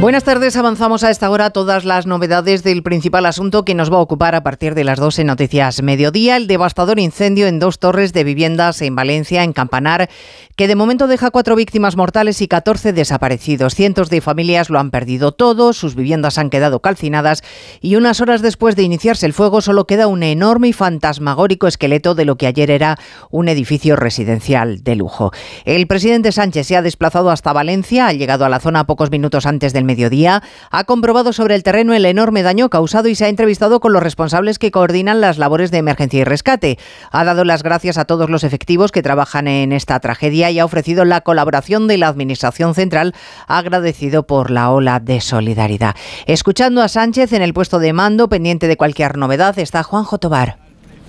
Buenas tardes, avanzamos a esta hora todas las novedades del principal asunto que nos va a ocupar a partir de las 12 noticias mediodía, el devastador incendio en dos torres de viviendas en Valencia, en Campanar, que de momento deja cuatro víctimas mortales y 14 desaparecidos. Cientos de familias lo han perdido todo, sus viviendas han quedado calcinadas y unas horas después de iniciarse el fuego solo queda un enorme y fantasmagórico esqueleto de lo que ayer era un edificio residencial de lujo. El presidente Sánchez se ha desplazado hasta Valencia, ha llegado a la zona pocos minutos antes del mediodía, ha comprobado sobre el terreno el enorme daño causado y se ha entrevistado con los responsables que coordinan las labores de emergencia y rescate. Ha dado las gracias a todos los efectivos que trabajan en esta tragedia y ha ofrecido la colaboración de la Administración Central, agradecido por la ola de solidaridad. Escuchando a Sánchez en el puesto de mando, pendiente de cualquier novedad, está Juanjo Tobar.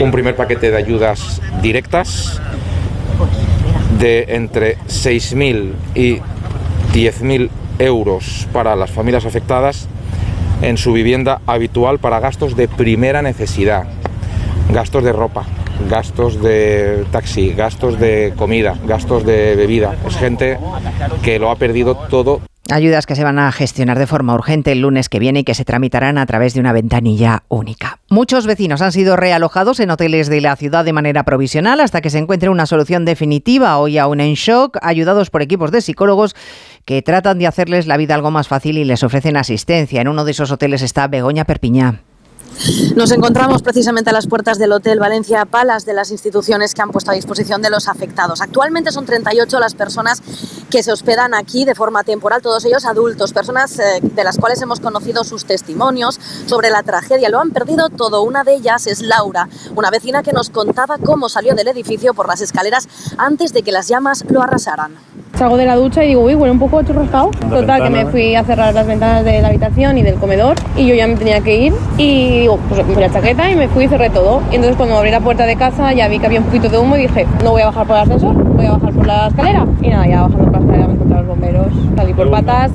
un primer paquete de ayudas directas de entre 6.000 y 10.000 euros para las familias afectadas en su vivienda habitual para gastos de primera necesidad, gastos de ropa, gastos de taxi, gastos de comida, gastos de bebida. Es gente que lo ha perdido todo Ayudas que se van a gestionar de forma urgente el lunes que viene y que se tramitarán a través de una ventanilla única. Muchos vecinos han sido realojados en hoteles de la ciudad de manera provisional hasta que se encuentre una solución definitiva. Hoy aún en shock, ayudados por equipos de psicólogos que tratan de hacerles la vida algo más fácil y les ofrecen asistencia. En uno de esos hoteles está Begoña Perpiñá. Nos encontramos precisamente a las puertas del Hotel Valencia Palas de las instituciones que han puesto a disposición de los afectados. Actualmente son 38 las personas que se hospedan aquí de forma temporal, todos ellos adultos, personas eh, de las cuales hemos conocido sus testimonios sobre la tragedia. Lo han perdido todo. Una de ellas es Laura, una vecina que nos contaba cómo salió del edificio por las escaleras antes de que las llamas lo arrasaran. Salgo de la ducha y digo, uy, huele un poco churrascado. Total, que me fui a cerrar las ventanas de la habitación y del comedor y yo ya me tenía que ir y digo, pues me fui la chaqueta y me fui y cerré todo. Y entonces cuando abrí la puerta de casa ya vi que había un poquito de humo y dije, no voy a bajar por el ascensor, voy a bajar por la escalera. Y nada, ya bajando por la escalera me encontré los bomberos, salí por patas.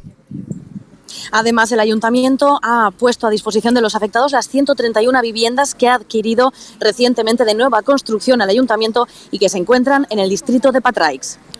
Además, el ayuntamiento ha puesto a disposición de los afectados las 131 viviendas que ha adquirido recientemente de nueva construcción al ayuntamiento y que se encuentran en el distrito de Patraix.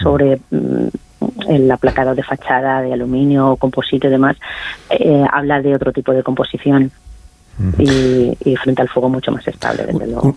sobre mm, el aplacado de fachada de aluminio, composite y demás, eh, habla de otro tipo de composición y, y, frente al fuego mucho más estable, desde luego.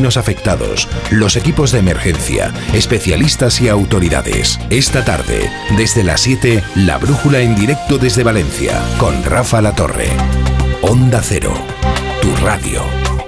afectados, los equipos de emergencia, especialistas y autoridades. Esta tarde, desde las 7, La Brújula en directo desde Valencia, con Rafa La Torre. Onda Cero, tu radio.